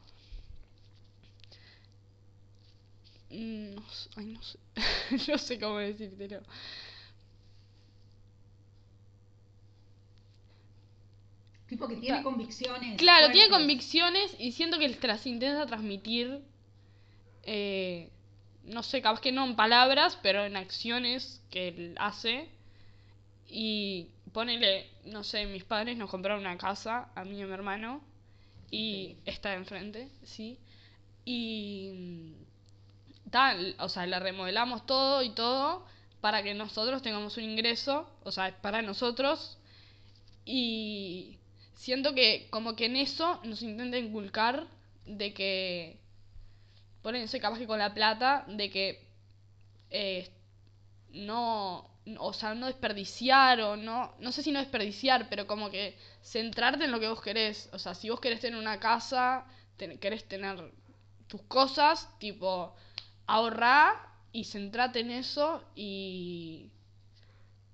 Mm, no, ay, no sé. no sé cómo decírtelo. Tipo que tiene convicciones. Claro, tiene convicciones y siento que las intenta transmitir. Eh, no sé, capaz que no en palabras, pero en acciones que él hace. Y ponele, no sé, mis padres nos compraron una casa, a mí y a mi hermano, y está enfrente, sí. Y tal, o sea, la remodelamos todo y todo para que nosotros tengamos un ingreso, o sea, para nosotros. Y siento que como que en eso nos intenta inculcar de que, sé capaz que con la plata, de que eh, no, o sea, no desperdiciar o no, no sé si no desperdiciar, pero como que centrarte en lo que vos querés. O sea, si vos querés tener una casa, querés tener tus cosas, tipo, ahorrar y centrate en eso y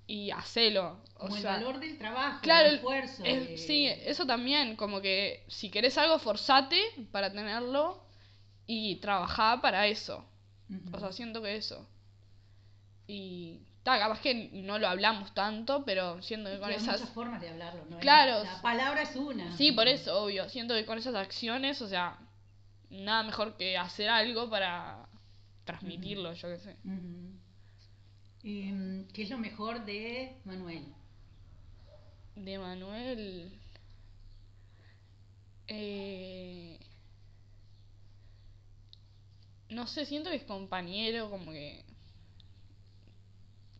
y hacelo. como el valor del trabajo, claro, el esfuerzo. Sí, eso también, como que si querés algo, forzate para tenerlo y trabajá para eso. O sea, siento que eso. Y está, capaz que no lo hablamos tanto, pero siento que con esas... muchas formas de hablarlo, ¿no? Claro. La palabra es una. Sí, por eso, obvio. Siento que con esas acciones, o sea, nada mejor que hacer algo para transmitirlo, yo qué sé. Em, ¿Qué es lo mejor de Manuel? De Manuel. Eh, no sé, siento que es compañero, como que.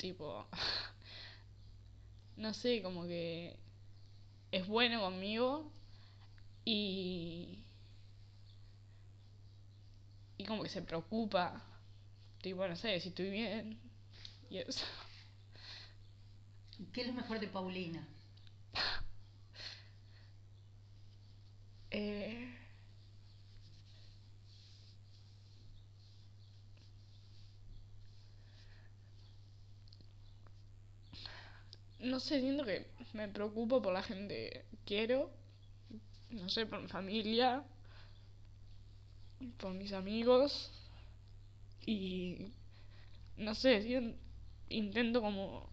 Tipo. no sé, como que. Es bueno conmigo. Y. Y como que se preocupa. Tipo, no sé, si estoy bien ¿Qué es lo mejor de Paulina? Eh, no sé, siento que me preocupo por la gente que quiero, no sé, por mi familia, por mis amigos y no sé, siento, intento como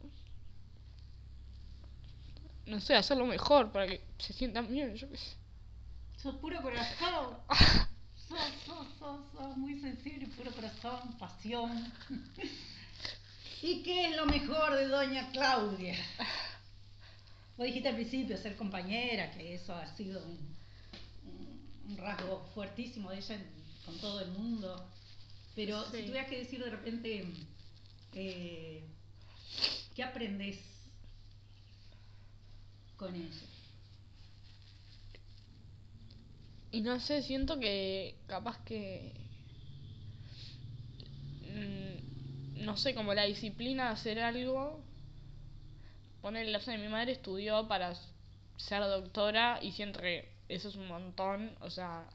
no sé, hacerlo mejor para que se sientan bien, yo qué sé. Sos puro corazón. sos, sos, sos, sos muy sensible, puro corazón, pasión. ¿Y qué es lo mejor de Doña Claudia? Vos dijiste al principio ser compañera, que eso ha sido un, un rasgo fuertísimo de ella con todo el mundo. Pero si tuvieras que decir de repente eh, ¿qué aprendes con eso? Y no sé, siento que capaz que... Mm, no sé, como la disciplina de hacer algo. Ponerle, o sea, mi madre estudió para ser doctora y siento que eso es un montón, o sea,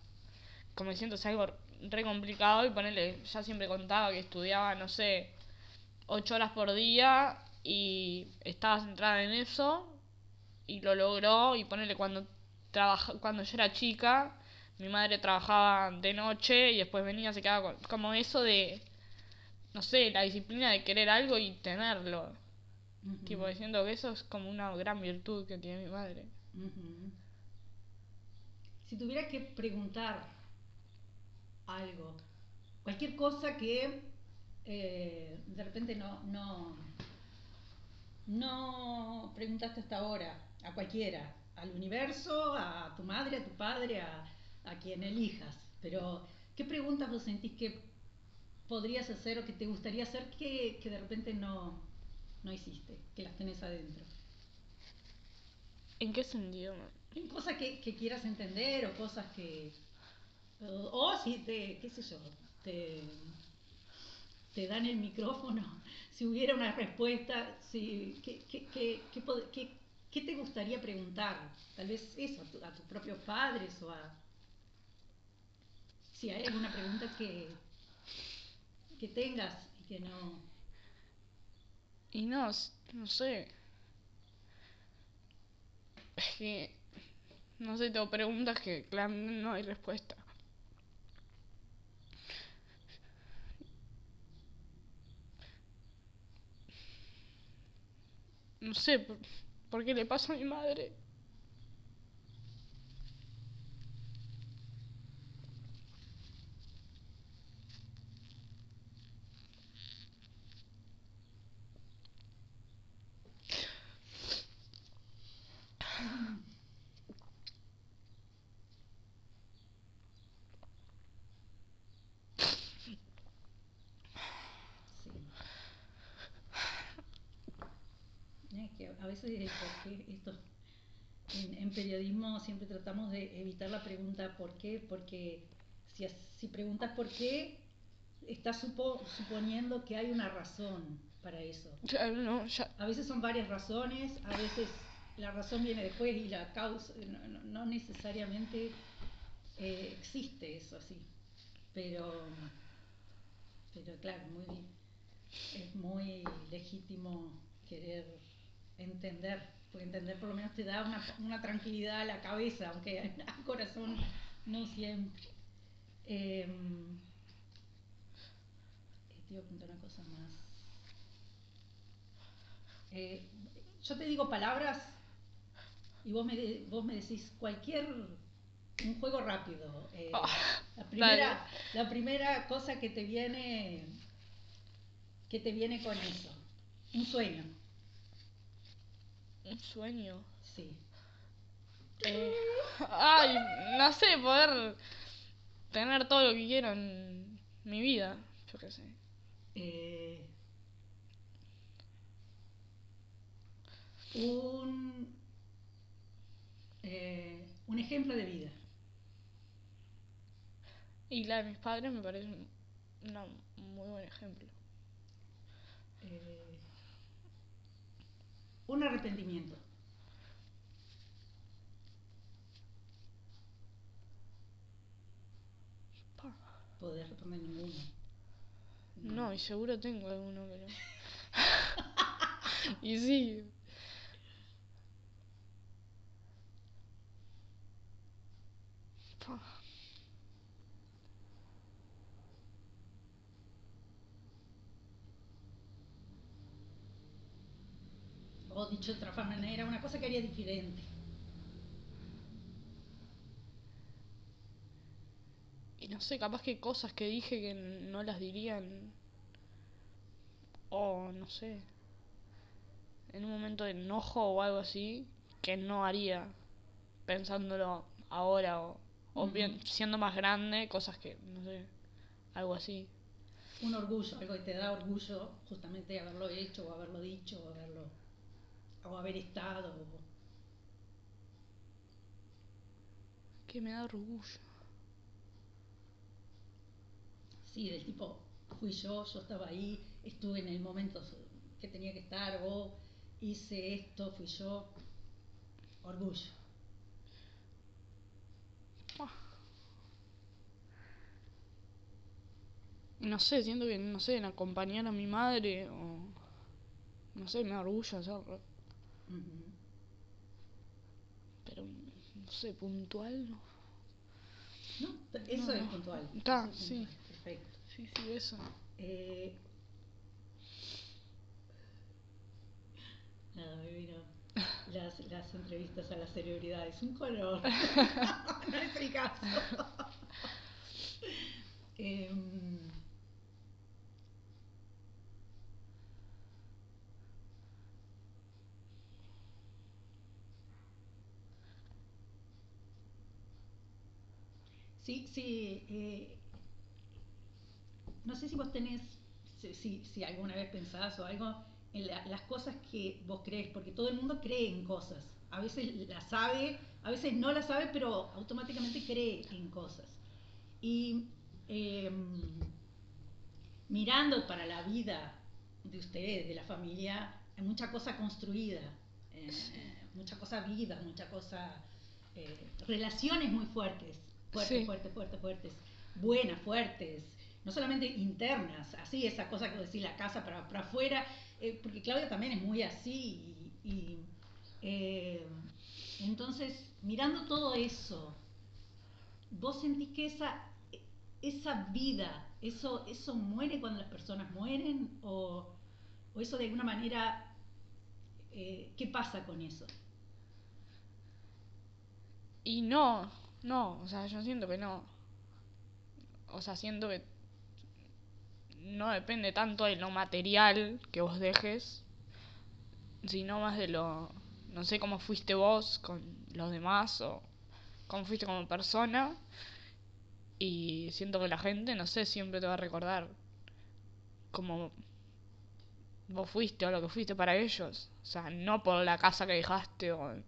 como siento es algo re complicado y ponerle, ya siempre contaba que estudiaba, no sé, ocho horas por día y estaba centrada en eso y lo logró y ponerle cuando trabaja, cuando yo era chica mi madre trabajaba de noche y después venía se quedaba con, como eso de no sé la disciplina de querer algo y tenerlo. Tipo diciendo que eso es como una gran virtud que tiene mi madre. Si tuviera que preguntar algo cualquier cosa que eh, de repente no, no, no preguntaste hasta ahora, a cualquiera, al universo, a tu madre, a tu padre, a, quien elijas. Pero, ¿qué preguntas vos sentís que podrías hacer o que te gustaría hacer que, de repente no, no hiciste, que las tenés adentro? ¿En qué sentido? En cosas que, quieras entender o cosas que... O, si te, qué sé yo, te, te dan el micrófono, si hubiera una respuesta, si, ¿qué, qué, qué, qué te gustaría preguntar? Tal vez eso, a, tus propios padres o a... Si hay alguna pregunta que, que tengas y que no... Y no, no sé. Es que, no sé, tengo preguntas que claramente no hay respuesta. No sé por, qué le pasa a mi madre. a veces porque esto en, periodismo siempre tratamos de evitar la pregunta ¿por qué? Porque si, si preguntas por qué, estás suponiendo que hay una razón para eso. A veces son varias razones, a veces la razón viene después y la causa, no, necesariamente eh, existe eso así. Pero, pero claro, muy, es muy legítimo querer entender, porque entender por lo menos te da una, una tranquilidad a la cabeza, aunque al corazón no siempre. Eh, te iba a contar una cosa más. Eh, yo te digo palabras y vos me, vos me decís cualquier un juego rápido. Eh, ah, la, primera, la primera cosa que te viene que te viene con eso. Un sueño. Un sueño. Sí. Eh, ay, no sé, poder tener todo lo que quiero en mi vida. Yo qué sé. Eh, un, eh, un ejemplo de vida. Y la de mis padres me parece un muy buen ejemplo. Eh, un arrepentimiento. Poder responder ninguno. No. y seguro tengo alguno, pero. y sí. O dicho de otra manera, una cosa que haría diferente. Y no sé, capaz que cosas que dije que no las dirían. O no sé. En un momento de enojo o algo así, que no haría pensándolo ahora o, o bien siendo más grande, cosas que, no sé, algo así. Un orgullo, algo que te da orgullo justamente haberlo hecho o haberlo dicho o haberlo o haber estado. Que me da orgullo. Sí, del tipo, fui yo, yo estaba ahí, estuve en el momento que tenía que estar, o hice esto, fui yo. Orgullo. No sé, siento que, no sé, en acompañar a mi madre o... No sé, me da orgullo hacerlo. Pero, no sé, puntual, ¿no? No, eso es puntual. Está, sí. Perfecto. Sí, sí, eso. Eh, nada, me vino las, las entrevistas a las celebridades. Un color. no es el caso. eh, Sí, sí. Eh, no sé si vos tenés, si, si, alguna vez pensás o algo en las cosas que vos crees, porque todo el mundo cree en cosas. A veces las sabe, a veces no las sabe, pero automáticamente cree en cosas. Y em, mirando para la vida de ustedes, de la familia, hay mucha cosa construida, eh, mucha cosa viva, mucha cosa, eh, relaciones muy fuertes fuertes, fuertes, fuertes, fuertes, buenas, fuertes, no solamente internas, así, esa cosa que decir la casa para, para afuera, eh, porque Claudia también es muy así, y, eh, entonces, mirando todo eso, vos sentís que esa, esa vida, eso, eso muere cuando las personas mueren, o, o eso de alguna manera, eh, ¿qué pasa con eso? Y no, no, o sea, yo siento que no. O sea, siento que no depende tanto de lo material que vos dejes, sino más de lo, no sé cómo fuiste vos con los demás o cómo fuiste como persona. Y siento que la gente, no sé, siempre te va a recordar como vos fuiste o lo que fuiste para ellos. O sea, no por la casa que dejaste o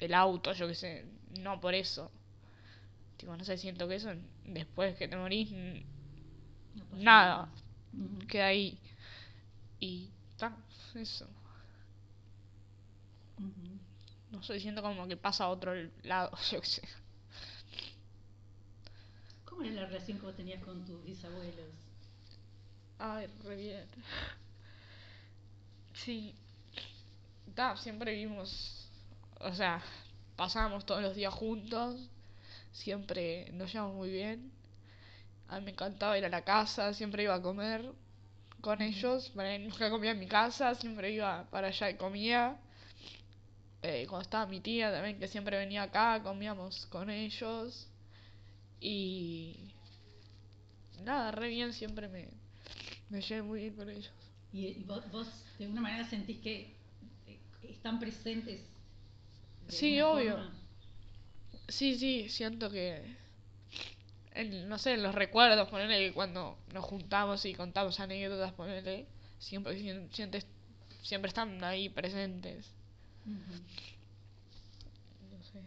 el auto, yo qué sé, no por eso. Tipo, no sé, siento que eso después que te morís, nada, queda ahí. Y está, eso. No sé, siento como que pasa a otro lado, yo qué sé. ¿Cómo era la relación que vos tenías con tus bisabuelos? Ay, re bien. Sí. Da, siempre vimos, o sea, pasábamos todos los días juntos, siempre nos llevamos muy bien. A mí me encantaba ir a la casa, siempre iba a comer con ellos, nunca comía en mi casa, siempre iba para allá y comía. Eh, cuando estaba mi tía también, que siempre venía acá, comíamos con ellos. Y nada, re bien, siempre me, me llevé muy bien con ellos. ¿Y, vos, vos, de alguna manera sentís que eh, están presentes Sí, obvio. Sí, sí, siento que. no sé, en los recuerdos, ponerle cuando nos juntamos y contamos anécdotas, ponerle. Siempre, siempre, siempre están ahí presentes. No sé.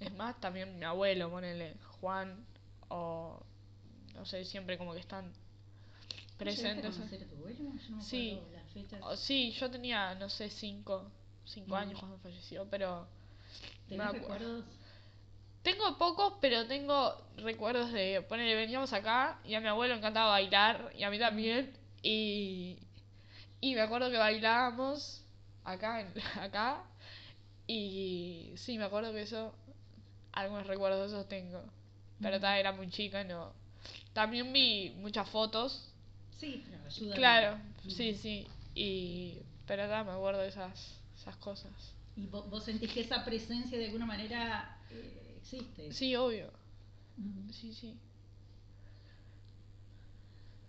Es más, también mi abuelo, ponele Juan, o. No sé, siempre como que están presentes. A tu abuelo? Yo no sí. las fechas. sí, yo tenía, no sé, cinco cinco años cuando falleció, pero... ¿Tenés recuerdos? Tengo pocos, pero tengo recuerdos de, ponerle, veníamos acá y a mi abuelo encantaba bailar y a mí también. Y, y me acuerdo que bailábamos acá, acá. Y sí, me acuerdo que eso, algunos recuerdos de esos tengo. Pero todavía era muy chica, no. También vi muchas fotos. Sí, pero ayuda. Claro, sí, sí. Y, pero nada, me acuerdo de esas cosas. ¿Y vos, sentís que esa presencia de alguna manera eh, existe? Sí, obvio. Sí, sí.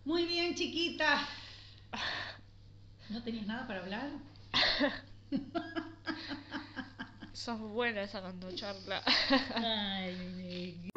Muy bien, chiquita. ¿No tenías nada para hablar? Sos buena esa cuando charla. Ay,